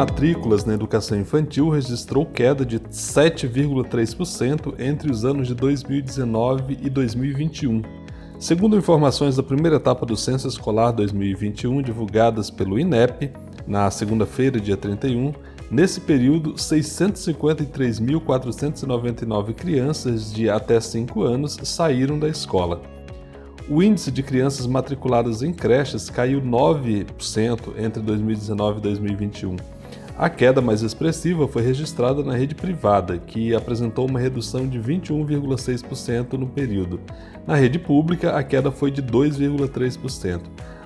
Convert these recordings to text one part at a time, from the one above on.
Matrículas na educação infantil registrou queda de 7,3% entre os anos de 2019 e 2021. Segundo informações da primeira etapa do Censo Escolar 2021 divulgadas pelo INEP, na segunda-feira, dia 31, nesse período, 653.499 crianças de até 5 anos saíram da escola. O índice de crianças matriculadas em creches caiu 9% entre 2019 e 2021. A queda mais expressiva foi registrada na rede privada, que apresentou uma redução de 21,6% no período. Na rede pública, a queda foi de 2,3%.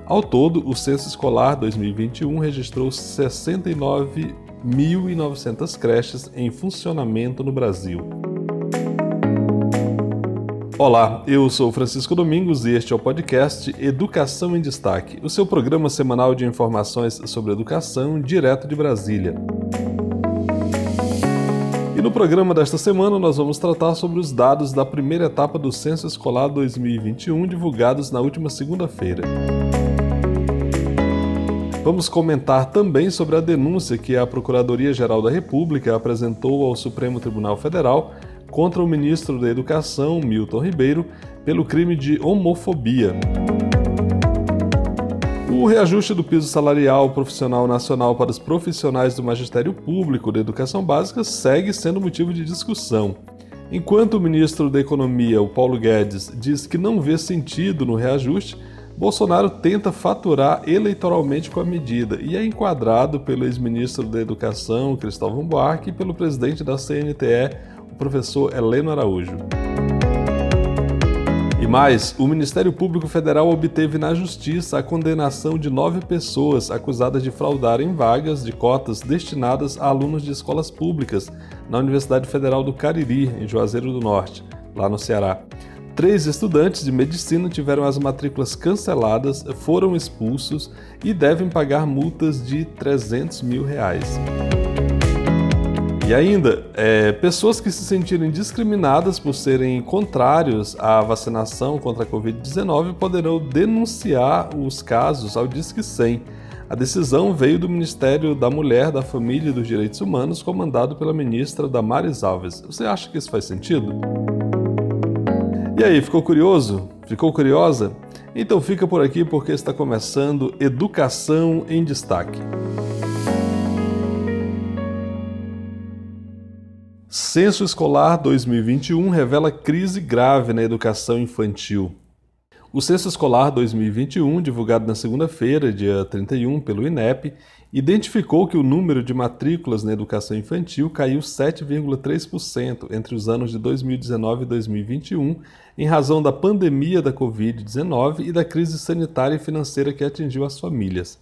Ao todo, o censo escolar 2021 registrou 69.900 creches em funcionamento no Brasil. Olá, eu sou Francisco Domingos e este é o podcast Educação em Destaque, o seu programa semanal de informações sobre educação direto de Brasília. E no programa desta semana nós vamos tratar sobre os dados da primeira etapa do Censo Escolar 2021 divulgados na última segunda-feira. Vamos comentar também sobre a denúncia que a Procuradoria-Geral da República apresentou ao Supremo Tribunal Federal contra o ministro da Educação, Milton Ribeiro, pelo crime de homofobia. O reajuste do piso salarial profissional nacional para os profissionais do magistério público da educação básica segue sendo motivo de discussão. Enquanto o ministro da Economia, o Paulo Guedes, diz que não vê sentido no reajuste, Bolsonaro tenta faturar eleitoralmente com a medida e é enquadrado pelo ex-ministro da Educação, Cristóvão Buarque, e pelo presidente da CNTE, professor Heleno Araújo. E mais, o Ministério Público Federal obteve na Justiça a condenação de nove pessoas acusadas de fraudarem vagas de cotas destinadas a alunos de escolas públicas na Universidade Federal do Cariri, em Juazeiro do Norte, lá no Ceará. Três estudantes de medicina tiveram as matrículas canceladas, foram expulsos e devem pagar multas de 300 mil reais. E ainda, é, pessoas que se sentirem discriminadas por serem contrários à vacinação contra a Covid-19 poderão denunciar os casos ao Disque 100. A decisão veio do Ministério da Mulher, da Família e dos Direitos Humanos, comandado pela ministra Damares Alves. Você acha que isso faz sentido? E aí, ficou curioso? Ficou curiosa? Então fica por aqui porque está começando Educação em Destaque. Censo Escolar 2021 revela crise grave na educação infantil. O Censo Escolar 2021, divulgado na segunda-feira, dia 31, pelo INEP, identificou que o número de matrículas na educação infantil caiu 7,3% entre os anos de 2019 e 2021, em razão da pandemia da Covid-19 e da crise sanitária e financeira que atingiu as famílias.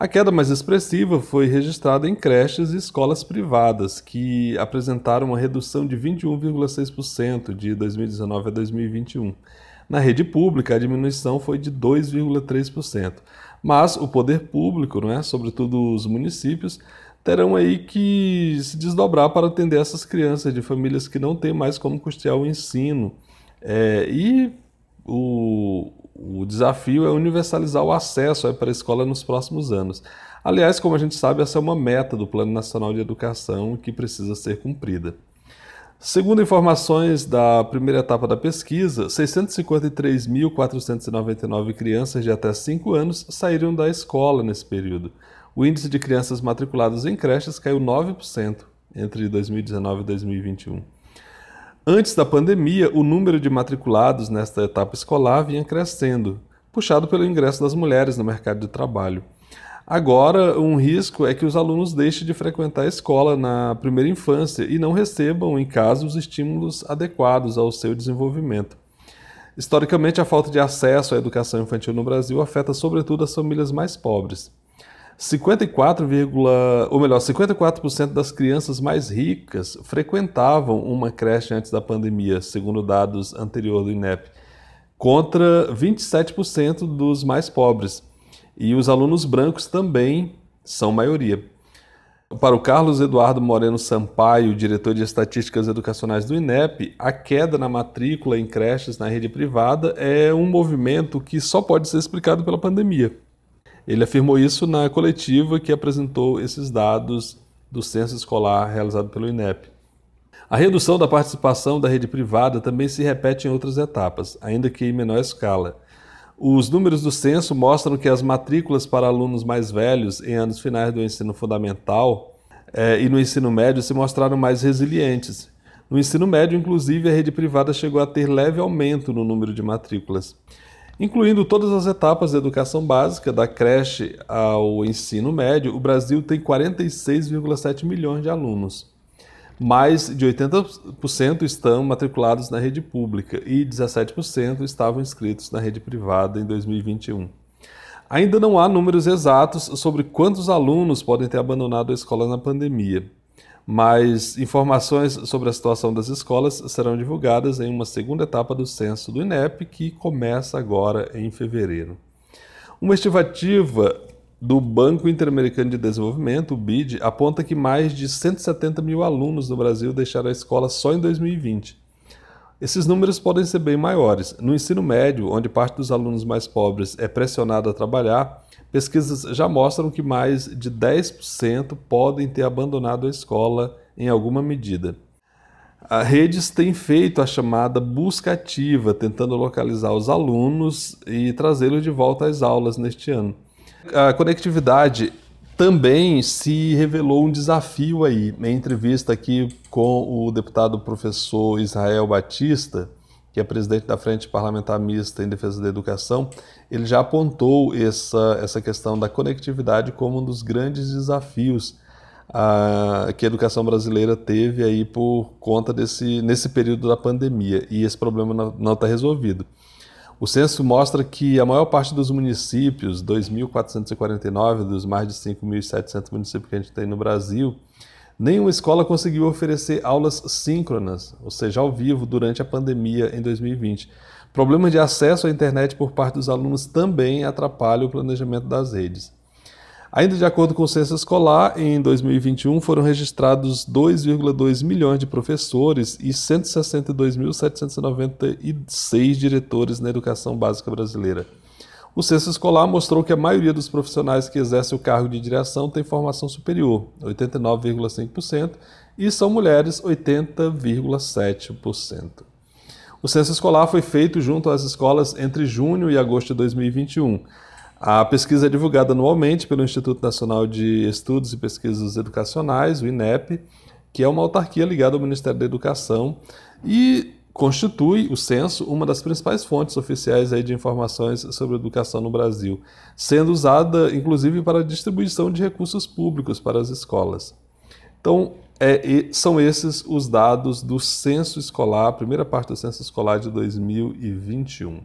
A queda mais expressiva foi registrada em creches e escolas privadas, que apresentaram uma redução de 21,6% de 2019 a 2021. Na rede pública, a diminuição foi de 2,3%. Mas o poder público, não é, sobretudo os municípios, terão aí que se desdobrar para atender essas crianças de famílias que não têm mais como custear o ensino. É, e o, o desafio é universalizar o acesso para a escola nos próximos anos. Aliás, como a gente sabe, essa é uma meta do Plano Nacional de Educação que precisa ser cumprida. Segundo informações da primeira etapa da pesquisa, 653.499 crianças de até 5 anos saíram da escola nesse período. O índice de crianças matriculadas em creches caiu 9% entre 2019 e 2021. Antes da pandemia, o número de matriculados nesta etapa escolar vinha crescendo, puxado pelo ingresso das mulheres no mercado de trabalho. Agora, um risco é que os alunos deixem de frequentar a escola na primeira infância e não recebam em casa os estímulos adequados ao seu desenvolvimento. Historicamente, a falta de acesso à educação infantil no Brasil afeta sobretudo as famílias mais pobres. 54, ou melhor, 54% das crianças mais ricas frequentavam uma creche antes da pandemia, segundo dados anteriores do INEP, contra 27% dos mais pobres. E os alunos brancos também são maioria. Para o Carlos Eduardo Moreno Sampaio, diretor de Estatísticas Educacionais do INEP, a queda na matrícula em creches na rede privada é um movimento que só pode ser explicado pela pandemia. Ele afirmou isso na coletiva que apresentou esses dados do censo escolar realizado pelo INEP. A redução da participação da rede privada também se repete em outras etapas, ainda que em menor escala. Os números do censo mostram que as matrículas para alunos mais velhos em anos finais do ensino fundamental eh, e no ensino médio se mostraram mais resilientes. No ensino médio, inclusive, a rede privada chegou a ter leve aumento no número de matrículas. Incluindo todas as etapas da educação básica, da creche ao ensino médio, o Brasil tem 46,7 milhões de alunos mais de 80% estão matriculados na rede pública e 17% estavam inscritos na rede privada em 2021. Ainda não há números exatos sobre quantos alunos podem ter abandonado a escola na pandemia, mas informações sobre a situação das escolas serão divulgadas em uma segunda etapa do censo do INEP, que começa agora em fevereiro. Uma estimativa do Banco Interamericano de Desenvolvimento, o BID, aponta que mais de 170 mil alunos no Brasil deixaram a escola só em 2020. Esses números podem ser bem maiores. No ensino médio, onde parte dos alunos mais pobres é pressionado a trabalhar, pesquisas já mostram que mais de 10% podem ter abandonado a escola em alguma medida. A Redes tem feito a chamada busca ativa, tentando localizar os alunos e trazê-los de volta às aulas neste ano. A conectividade também se revelou um desafio aí. Em entrevista aqui com o deputado professor Israel Batista, que é presidente da Frente Parlamentar Mista em Defesa da Educação, ele já apontou essa, essa questão da conectividade como um dos grandes desafios a, que a educação brasileira teve aí por conta desse nesse período da pandemia e esse problema não está resolvido. O censo mostra que a maior parte dos municípios, 2.449 dos mais de 5.700 municípios que a gente tem no Brasil, nenhuma escola conseguiu oferecer aulas síncronas, ou seja, ao vivo, durante a pandemia em 2020. Problemas de acesso à internet por parte dos alunos também atrapalham o planejamento das redes. Ainda de acordo com o censo escolar, em 2021 foram registrados 2,2 milhões de professores e 162.796 diretores na educação básica brasileira. O censo escolar mostrou que a maioria dos profissionais que exercem o cargo de direção tem formação superior, 89,5%, e são mulheres, 80,7%. O censo escolar foi feito junto às escolas entre junho e agosto de 2021. A pesquisa é divulgada anualmente pelo Instituto Nacional de Estudos e Pesquisas Educacionais, o INEP, que é uma autarquia ligada ao Ministério da Educação e constitui o censo uma das principais fontes oficiais aí de informações sobre educação no Brasil, sendo usada inclusive para a distribuição de recursos públicos para as escolas. Então, é, são esses os dados do censo escolar, a primeira parte do censo escolar de 2021.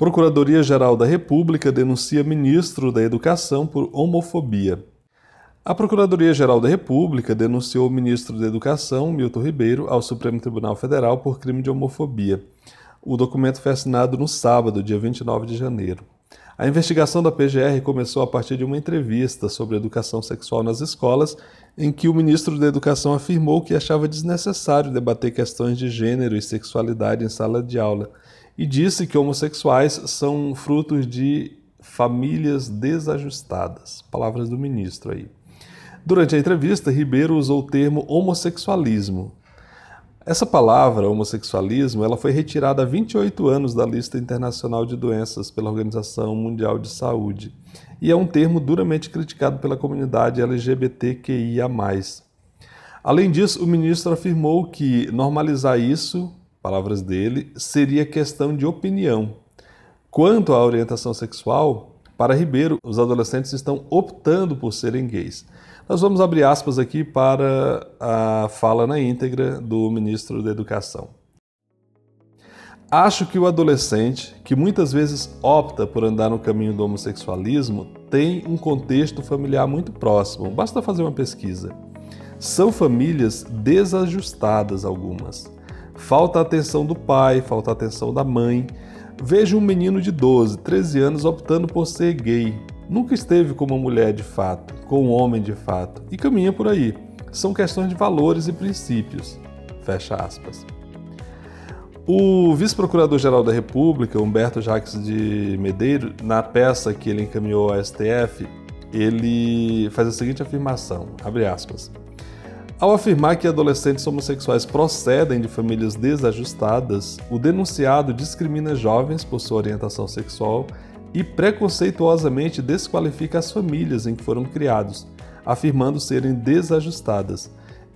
Procuradoria-Geral da República denuncia ministro da Educação por homofobia. A Procuradoria-Geral da República denunciou o ministro da Educação, Milton Ribeiro, ao Supremo Tribunal Federal por crime de homofobia. O documento foi assinado no sábado, dia 29 de janeiro. A investigação da PGR começou a partir de uma entrevista sobre educação sexual nas escolas, em que o ministro da Educação afirmou que achava desnecessário debater questões de gênero e sexualidade em sala de aula e disse que homossexuais são frutos de famílias desajustadas. Palavras do ministro aí. Durante a entrevista, Ribeiro usou o termo homossexualismo. Essa palavra, homossexualismo, ela foi retirada há 28 anos da lista internacional de doenças pela Organização Mundial de Saúde e é um termo duramente criticado pela comunidade LGBTQIA+. Além disso, o ministro afirmou que normalizar isso palavras dele, seria questão de opinião. Quanto à orientação sexual, para Ribeiro, os adolescentes estão optando por serem gays. Nós vamos abrir aspas aqui para a fala na íntegra do ministro da Educação. Acho que o adolescente, que muitas vezes opta por andar no caminho do homossexualismo, tem um contexto familiar muito próximo. Basta fazer uma pesquisa. São famílias desajustadas algumas. Falta a atenção do pai, falta a atenção da mãe. Vejo um menino de 12, 13 anos optando por ser gay. Nunca esteve com uma mulher de fato, com um homem de fato, e caminha por aí. São questões de valores e princípios. Fecha aspas. O vice-procurador-geral da República, Humberto Jacques de Medeiros, na peça que ele encaminhou ao STF, ele faz a seguinte afirmação, abre aspas. Ao afirmar que adolescentes homossexuais procedem de famílias desajustadas, o denunciado discrimina jovens por sua orientação sexual e preconceituosamente desqualifica as famílias em que foram criados, afirmando serem desajustadas,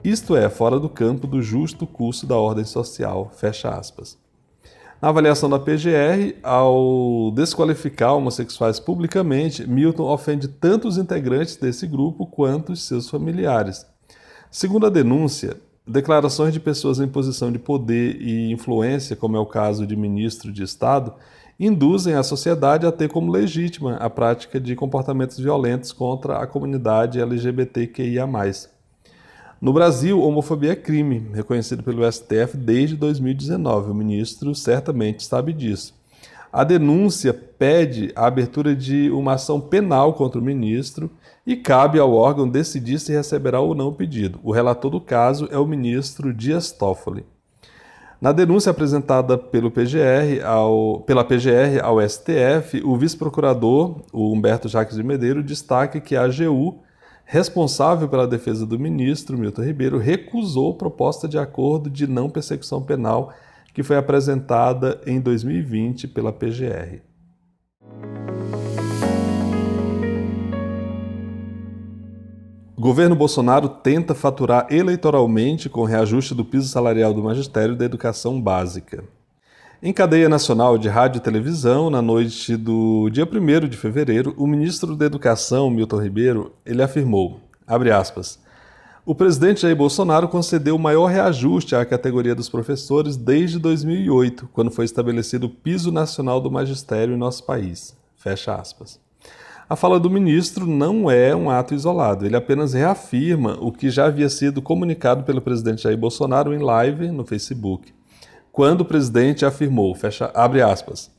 isto é, fora do campo do justo curso da ordem social. Fecha aspas. Na avaliação da PGR, ao desqualificar homossexuais publicamente, Milton ofende tanto os integrantes desse grupo quanto os seus familiares. Segundo a denúncia, declarações de pessoas em posição de poder e influência, como é o caso de ministro de Estado, induzem a sociedade a ter como legítima a prática de comportamentos violentos contra a comunidade LGBTQIA. No Brasil, homofobia é crime, reconhecido pelo STF desde 2019. O ministro certamente sabe disso. A denúncia pede a abertura de uma ação penal contra o ministro e cabe ao órgão decidir se receberá ou não o pedido. O relator do caso é o ministro Dias Toffoli. Na denúncia apresentada pelo PGR ao, pela PGR ao STF, o vice-procurador, Humberto Jacques de Medeiro, destaca que a AGU responsável pela defesa do ministro, Milton Ribeiro, recusou proposta de acordo de não persecução penal que foi apresentada em 2020 pela PGR. Governo Bolsonaro tenta faturar eleitoralmente com reajuste do piso salarial do magistério da educação básica. Em cadeia nacional de rádio e televisão, na noite do dia 1 de fevereiro, o ministro da Educação, Milton Ribeiro, ele afirmou, aspas, o presidente Jair Bolsonaro concedeu o maior reajuste à categoria dos professores desde 2008, quando foi estabelecido o piso nacional do magistério em nosso país. Fecha aspas. A fala do ministro não é um ato isolado, ele apenas reafirma o que já havia sido comunicado pelo presidente Jair Bolsonaro em live no Facebook quando o presidente afirmou, fecha, abre aspas,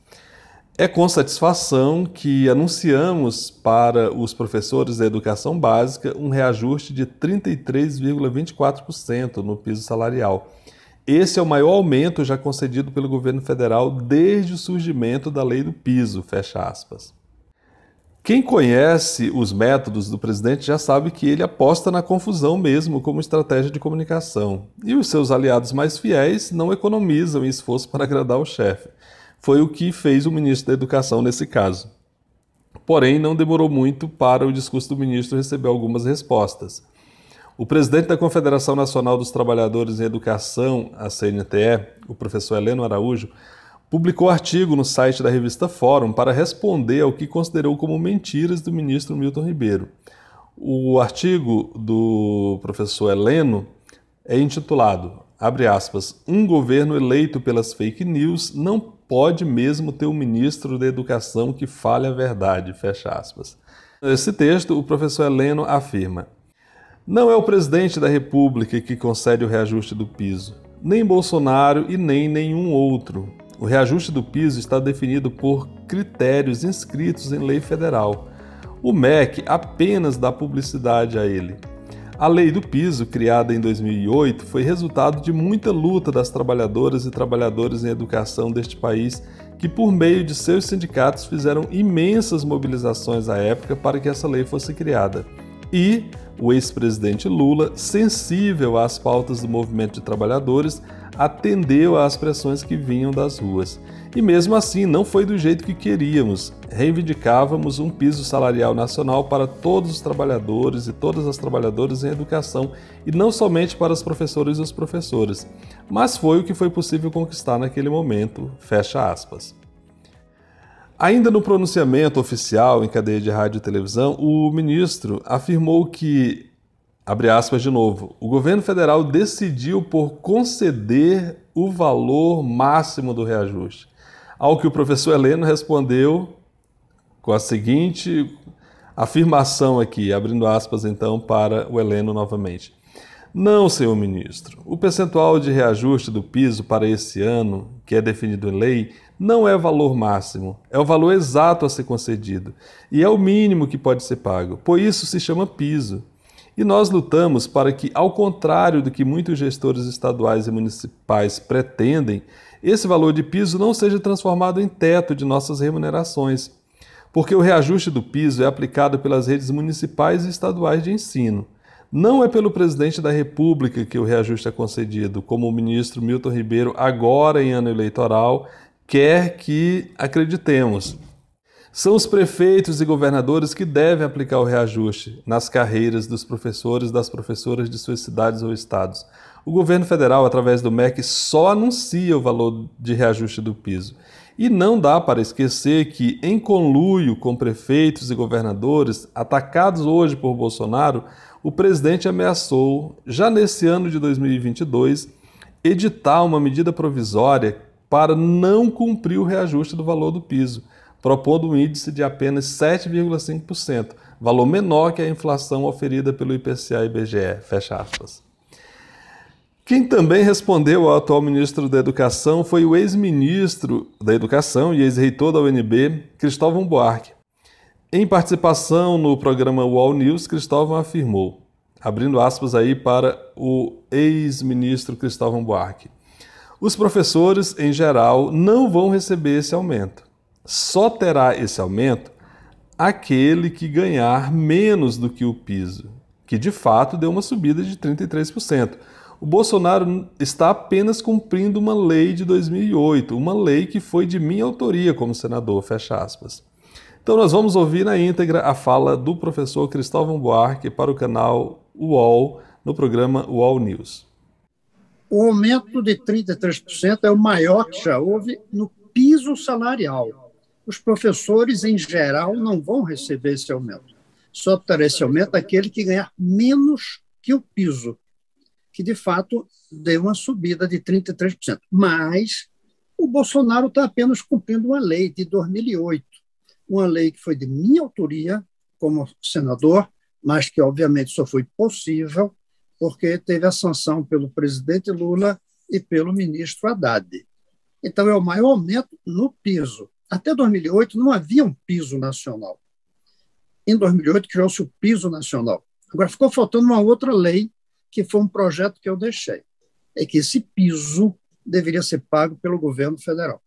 é com satisfação que anunciamos para os professores da educação básica um reajuste de 33,24% no piso salarial. Esse é o maior aumento já concedido pelo governo federal desde o surgimento da lei do piso, fecha aspas. Quem conhece os métodos do presidente já sabe que ele aposta na confusão mesmo como estratégia de comunicação. E os seus aliados mais fiéis não economizam esforço para agradar o chefe. Foi o que fez o ministro da Educação nesse caso. Porém, não demorou muito para o discurso do ministro receber algumas respostas. O presidente da Confederação Nacional dos Trabalhadores em Educação, a CNTE, o professor Heleno Araújo, publicou artigo no site da revista Fórum para responder ao que considerou como mentiras do ministro Milton Ribeiro. O artigo do professor Heleno é intitulado, abre aspas, um governo eleito pelas fake news não pode mesmo ter um ministro da educação que fale a verdade, fecha aspas. Nesse texto, o professor Heleno afirma, não é o presidente da República que concede o reajuste do piso, nem Bolsonaro e nem nenhum outro. O reajuste do piso está definido por critérios inscritos em lei federal. O MEC apenas dá publicidade a ele. A lei do piso, criada em 2008, foi resultado de muita luta das trabalhadoras e trabalhadores em educação deste país, que, por meio de seus sindicatos, fizeram imensas mobilizações à época para que essa lei fosse criada. E o ex-presidente Lula, sensível às pautas do movimento de trabalhadores, atendeu às pressões que vinham das ruas. E mesmo assim, não foi do jeito que queríamos. Reivindicávamos um piso salarial nacional para todos os trabalhadores e todas as trabalhadoras em educação, e não somente para os professores e os professores. Mas foi o que foi possível conquistar naquele momento. Fecha aspas. Ainda no pronunciamento oficial em cadeia de rádio e televisão, o ministro afirmou que abre aspas de novo, o governo federal decidiu por conceder o valor máximo do reajuste. Ao que o professor Heleno respondeu com a seguinte afirmação aqui, abrindo aspas então para o Heleno novamente. Não, senhor ministro. O percentual de reajuste do piso para esse ano, que é definido em lei, não é valor máximo, é o valor exato a ser concedido e é o mínimo que pode ser pago. Por isso se chama piso. E nós lutamos para que, ao contrário do que muitos gestores estaduais e municipais pretendem, esse valor de piso não seja transformado em teto de nossas remunerações, porque o reajuste do piso é aplicado pelas redes municipais e estaduais de ensino. Não é pelo presidente da República que o reajuste é concedido, como o ministro Milton Ribeiro, agora em ano eleitoral, quer que acreditemos. São os prefeitos e governadores que devem aplicar o reajuste nas carreiras dos professores e das professoras de suas cidades ou estados. O governo federal, através do MEC, só anuncia o valor de reajuste do piso. E não dá para esquecer que, em conluio com prefeitos e governadores atacados hoje por Bolsonaro, o presidente ameaçou, já nesse ano de 2022, editar uma medida provisória para não cumprir o reajuste do valor do piso propondo um índice de apenas 7,5%, valor menor que a inflação oferida pelo IPCA e IBGE. Fecha aspas. Quem também respondeu ao atual ministro da Educação foi o ex-ministro da Educação e ex-reitor da UNB, Cristóvão Buarque. Em participação no programa UOL News, Cristóvão afirmou, abrindo aspas aí para o ex-ministro Cristóvão Buarque, os professores, em geral, não vão receber esse aumento. Só terá esse aumento aquele que ganhar menos do que o piso, que de fato deu uma subida de 33%. O Bolsonaro está apenas cumprindo uma lei de 2008, uma lei que foi de minha autoria como senador, fecha aspas. Então nós vamos ouvir na íntegra a fala do professor Cristóvão Buarque para o canal UOL, no programa UOL News. O aumento de 33% é o maior que já houve no piso salarial os professores, em geral, não vão receber esse aumento. Só terá esse aumento aquele que ganhar menos que o piso, que de fato deu uma subida de 33%. Mas o Bolsonaro está apenas cumprindo uma lei de 2008, uma lei que foi de minha autoria como senador, mas que obviamente só foi possível porque teve a sanção pelo presidente Lula e pelo ministro Haddad. Então, é o maior aumento no piso. Até 2008 não havia um piso nacional. Em 2008 criou-se o piso nacional. Agora ficou faltando uma outra lei, que foi um projeto que eu deixei. É que esse piso deveria ser pago pelo governo federal.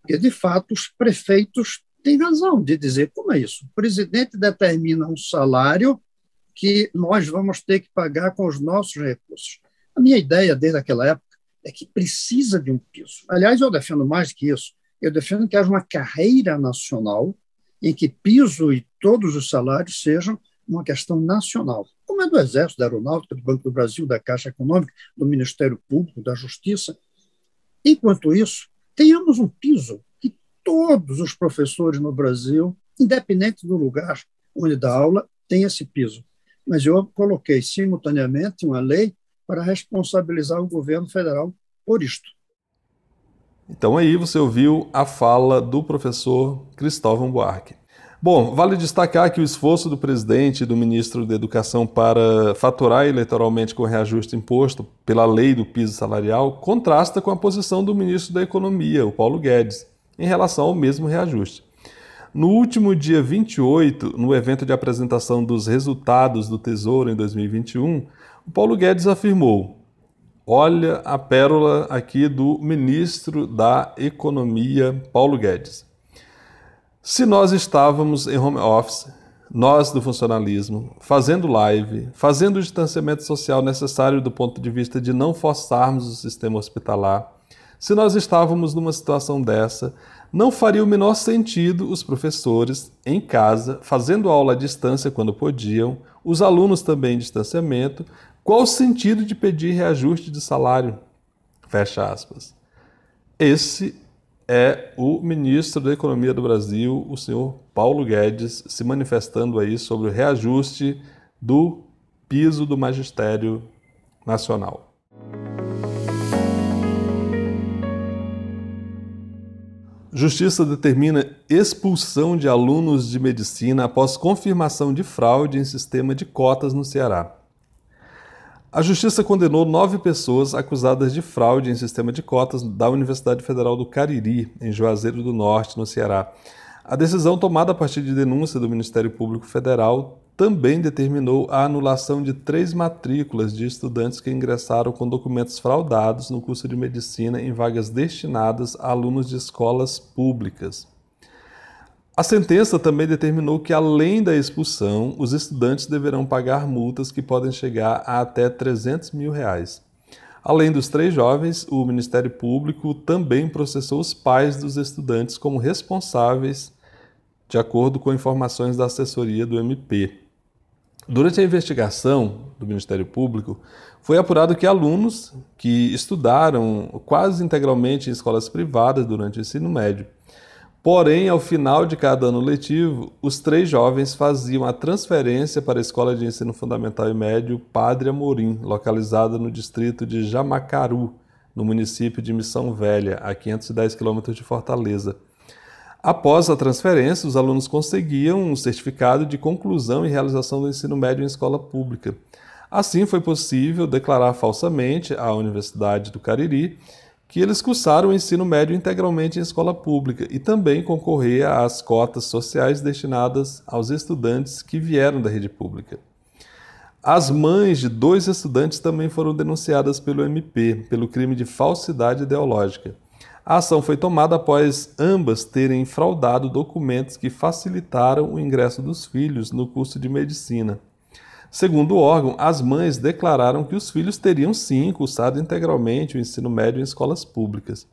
Porque, de fato, os prefeitos têm razão de dizer como é isso. O presidente determina um salário que nós vamos ter que pagar com os nossos recursos. A minha ideia, desde aquela época, é que precisa de um piso. Aliás, eu defendo mais que isso. Eu defendo que haja uma carreira nacional em que piso e todos os salários sejam uma questão nacional, como é do Exército, da Aeronáutica, do Banco do Brasil, da Caixa Econômica, do Ministério Público, da Justiça. Enquanto isso, tenhamos um piso que todos os professores no Brasil, independente do lugar onde dá aula, tem esse piso. Mas eu coloquei simultaneamente uma lei para responsabilizar o governo federal por isto. Então aí você ouviu a fala do professor Cristóvão Buarque. Bom, vale destacar que o esforço do presidente e do ministro da Educação para faturar eleitoralmente com reajuste imposto pela lei do piso salarial contrasta com a posição do ministro da Economia, o Paulo Guedes, em relação ao mesmo reajuste. No último dia 28, no evento de apresentação dos resultados do Tesouro em 2021, o Paulo Guedes afirmou: Olha a pérola aqui do ministro da Economia, Paulo Guedes. Se nós estávamos em home office, nós do funcionalismo, fazendo live, fazendo o distanciamento social necessário do ponto de vista de não forçarmos o sistema hospitalar, se nós estávamos numa situação dessa, não faria o menor sentido os professores em casa, fazendo aula à distância quando podiam, os alunos também em distanciamento, qual o sentido de pedir reajuste de salário? Fecha aspas. Esse é o ministro da Economia do Brasil, o senhor Paulo Guedes, se manifestando aí sobre o reajuste do piso do magistério nacional. Justiça determina expulsão de alunos de medicina após confirmação de fraude em sistema de cotas no Ceará. A Justiça condenou nove pessoas acusadas de fraude em sistema de cotas da Universidade Federal do Cariri, em Juazeiro do Norte, no Ceará. A decisão tomada a partir de denúncia do Ministério Público Federal também determinou a anulação de três matrículas de estudantes que ingressaram com documentos fraudados no curso de medicina em vagas destinadas a alunos de escolas públicas. A sentença também determinou que, além da expulsão, os estudantes deverão pagar multas que podem chegar a até 300 mil reais. Além dos três jovens, o Ministério Público também processou os pais dos estudantes como responsáveis, de acordo com informações da assessoria do MP. Durante a investigação do Ministério Público, foi apurado que alunos que estudaram quase integralmente em escolas privadas durante o ensino médio. Porém, ao final de cada ano letivo, os três jovens faziam a transferência para a Escola de Ensino Fundamental e Médio Padre Amorim, localizada no distrito de Jamacaru, no município de Missão Velha, a 510 quilômetros de Fortaleza. Após a transferência, os alunos conseguiam um certificado de conclusão e realização do ensino médio em escola pública. Assim, foi possível declarar falsamente à Universidade do Cariri que eles cursaram o ensino médio integralmente em escola pública e também concorrer às cotas sociais destinadas aos estudantes que vieram da rede pública. As mães de dois estudantes também foram denunciadas pelo MP pelo crime de falsidade ideológica. A ação foi tomada após ambas terem fraudado documentos que facilitaram o ingresso dos filhos no curso de medicina. Segundo o órgão, as mães declararam que os filhos teriam sim cursado integralmente o ensino médio em escolas públicas.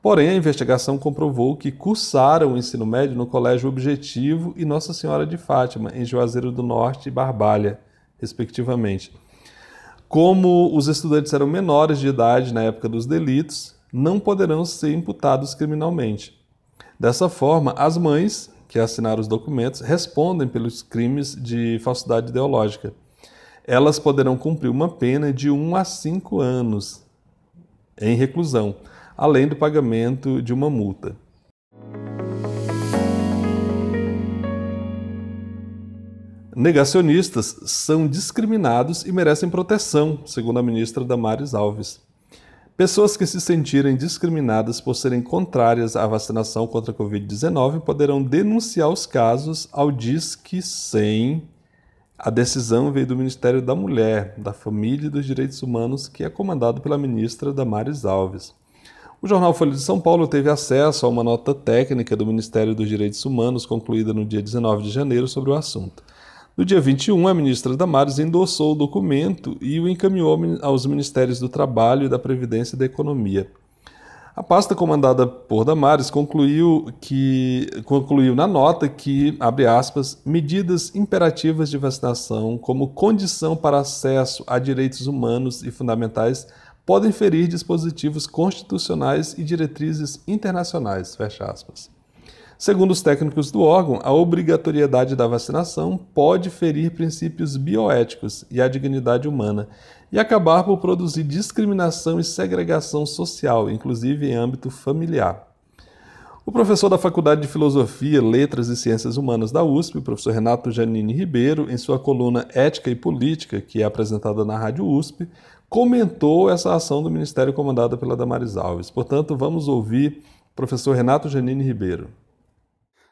Porém, a investigação comprovou que cursaram o ensino médio no Colégio Objetivo e Nossa Senhora de Fátima, em Juazeiro do Norte e Barbalha, respectivamente. Como os estudantes eram menores de idade na época dos delitos, não poderão ser imputados criminalmente. Dessa forma, as mães que assinaram os documentos respondem pelos crimes de falsidade ideológica. Elas poderão cumprir uma pena de 1 a 5 anos em reclusão, além do pagamento de uma multa. Negacionistas são discriminados e merecem proteção, segundo a ministra Damares Alves. Pessoas que se sentirem discriminadas por serem contrárias à vacinação contra a Covid-19 poderão denunciar os casos ao Disque 100. A decisão veio do Ministério da Mulher, da Família e dos Direitos Humanos, que é comandado pela ministra Damares Alves. O jornal Folha de São Paulo teve acesso a uma nota técnica do Ministério dos Direitos Humanos, concluída no dia 19 de janeiro, sobre o assunto. No dia 21, a ministra Damares endossou o documento e o encaminhou aos Ministérios do Trabalho da Previdência e da Economia. A pasta comandada por Damares concluiu, que, concluiu na nota que, abre aspas, medidas imperativas de vacinação como condição para acesso a direitos humanos e fundamentais podem ferir dispositivos constitucionais e diretrizes internacionais, fecha aspas. Segundo os técnicos do órgão, a obrigatoriedade da vacinação pode ferir princípios bioéticos e a dignidade humana e acabar por produzir discriminação e segregação social, inclusive em âmbito familiar. O professor da Faculdade de Filosofia, Letras e Ciências Humanas da USP, o professor Renato Janine Ribeiro, em sua coluna Ética e Política, que é apresentada na Rádio USP, comentou essa ação do Ministério comandada pela Damares Alves. Portanto, vamos ouvir o professor Renato Janine Ribeiro.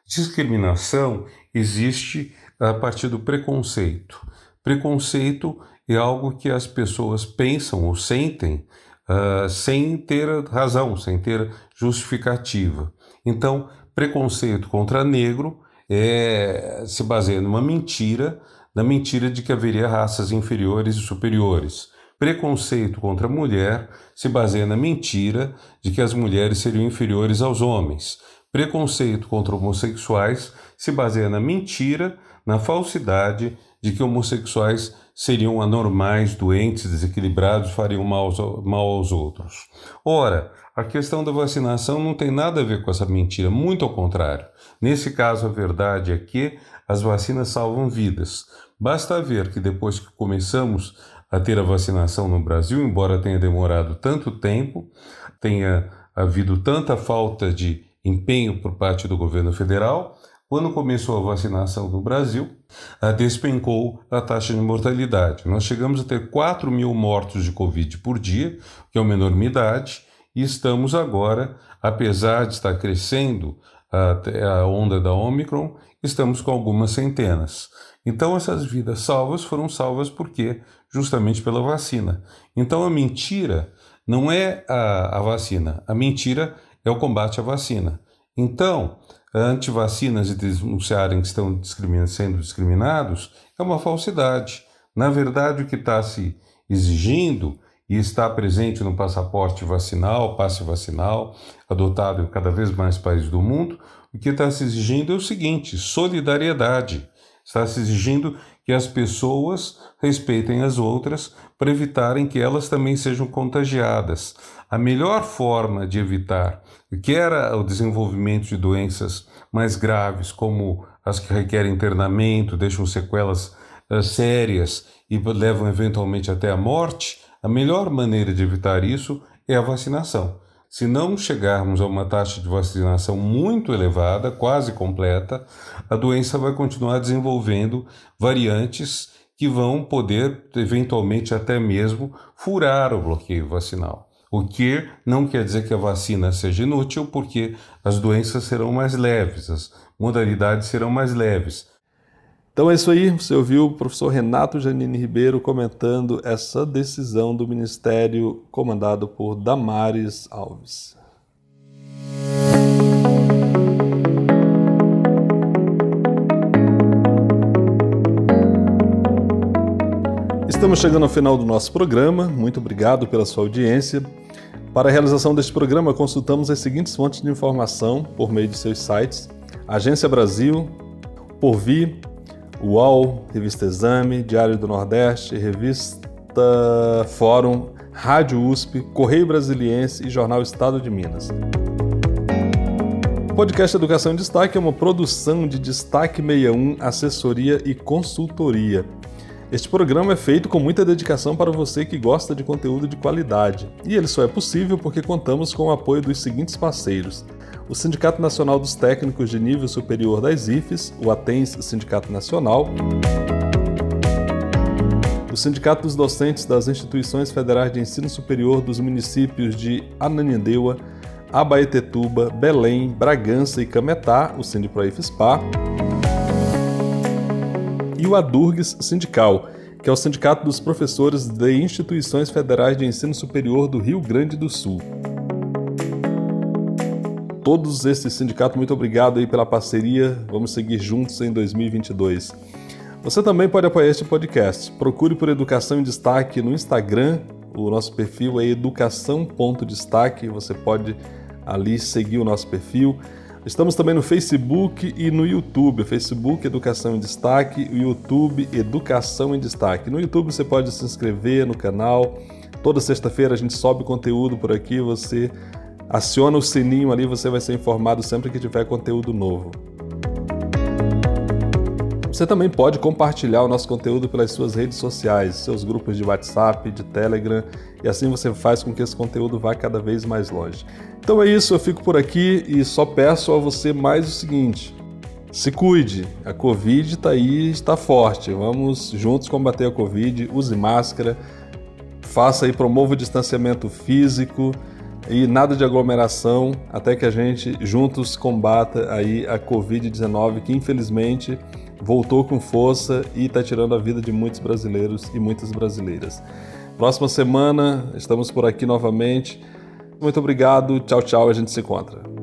Discriminação existe a partir do preconceito. Preconceito é algo que as pessoas pensam ou sentem uh, sem ter razão, sem ter justificativa. Então, preconceito contra negro é, se baseia numa mentira, na mentira de que haveria raças inferiores e superiores. Preconceito contra a mulher se baseia na mentira de que as mulheres seriam inferiores aos homens. Preconceito contra homossexuais se baseia na mentira, na falsidade de que homossexuais seriam anormais, doentes, desequilibrados, fariam mal aos, mal aos outros. Ora, a questão da vacinação não tem nada a ver com essa mentira, muito ao contrário. Nesse caso, a verdade é que as vacinas salvam vidas. Basta ver que depois que começamos a ter a vacinação no Brasil, embora tenha demorado tanto tempo, tenha havido tanta falta de empenho por parte do governo federal, quando começou a vacinação no Brasil, despencou a taxa de mortalidade. Nós chegamos a ter 4 mil mortos de Covid por dia, que é uma enormidade, e estamos agora, apesar de estar crescendo a, onda da Omicron, estamos com algumas centenas. Então, essas vidas salvas foram salvas porque justamente pela vacina. Então, a mentira não é a, a vacina, a mentira é o combate à vacina. Então, antivacinas e denunciarem que estão sendo discriminados é uma falsidade. Na verdade, o que está se exigindo e está presente no passaporte vacinal, passe vacinal, adotado em cada vez mais países do mundo, o que está se exigindo é o seguinte: solidariedade. Está se exigindo que as pessoas respeitem as outras para evitarem que elas também sejam contagiadas. A melhor forma de evitar quer o desenvolvimento de doenças mais graves, como as que requerem internamento, deixam sequelas uh, sérias e levam eventualmente até a morte, a melhor maneira de evitar isso é a vacinação. Se não chegarmos a uma taxa de vacinação muito elevada, quase completa, a doença vai continuar desenvolvendo variantes que vão poder, eventualmente, até mesmo furar o bloqueio vacinal. O que não quer dizer que a vacina seja inútil, porque as doenças serão mais leves, as modalidades serão mais leves. Então é isso aí, você ouviu o professor Renato Janine Ribeiro comentando essa decisão do Ministério comandado por Damares Alves. Estamos chegando ao final do nosso programa. Muito obrigado pela sua audiência. Para a realização deste programa, consultamos as seguintes fontes de informação por meio de seus sites: Agência Brasil, Porvir, UOL, Revista Exame, Diário do Nordeste, Revista Fórum, Rádio USP, Correio Brasiliense e Jornal Estado de Minas. O podcast Educação em Destaque é uma produção de Destaque 61, assessoria e consultoria. Este programa é feito com muita dedicação para você que gosta de conteúdo de qualidade. E ele só é possível porque contamos com o apoio dos seguintes parceiros: o Sindicato Nacional dos Técnicos de Nível Superior das IFES, o ATENS Sindicato Nacional, o Sindicato dos Docentes das Instituições Federais de Ensino Superior dos municípios de Ananindeua, Abaetetuba, Belém, Bragança e Cametá, o Sindiproifespa, e o Adurgs Sindical, que é o Sindicato dos Professores de Instituições Federais de Ensino Superior do Rio Grande do Sul todos esses sindicatos, muito obrigado aí pela parceria. Vamos seguir juntos em 2022. Você também pode apoiar este podcast. Procure por Educação em Destaque no Instagram. O nosso perfil é educação.destaque. Você pode ali seguir o nosso perfil. Estamos também no Facebook e no YouTube. Facebook Educação em Destaque, YouTube Educação em Destaque. No YouTube você pode se inscrever no canal. Toda sexta-feira a gente sobe conteúdo por aqui. Você Aciona o sininho ali, você vai ser informado sempre que tiver conteúdo novo. Você também pode compartilhar o nosso conteúdo pelas suas redes sociais, seus grupos de WhatsApp, de Telegram, e assim você faz com que esse conteúdo vá cada vez mais longe. Então é isso, eu fico por aqui e só peço a você mais o seguinte: se cuide, a Covid está aí, está forte. Vamos juntos combater a Covid, use máscara, faça e promova o distanciamento físico e nada de aglomeração até que a gente juntos combata aí a Covid-19 que infelizmente voltou com força e está tirando a vida de muitos brasileiros e muitas brasileiras. Próxima semana estamos por aqui novamente. Muito obrigado, tchau, tchau, a gente se encontra.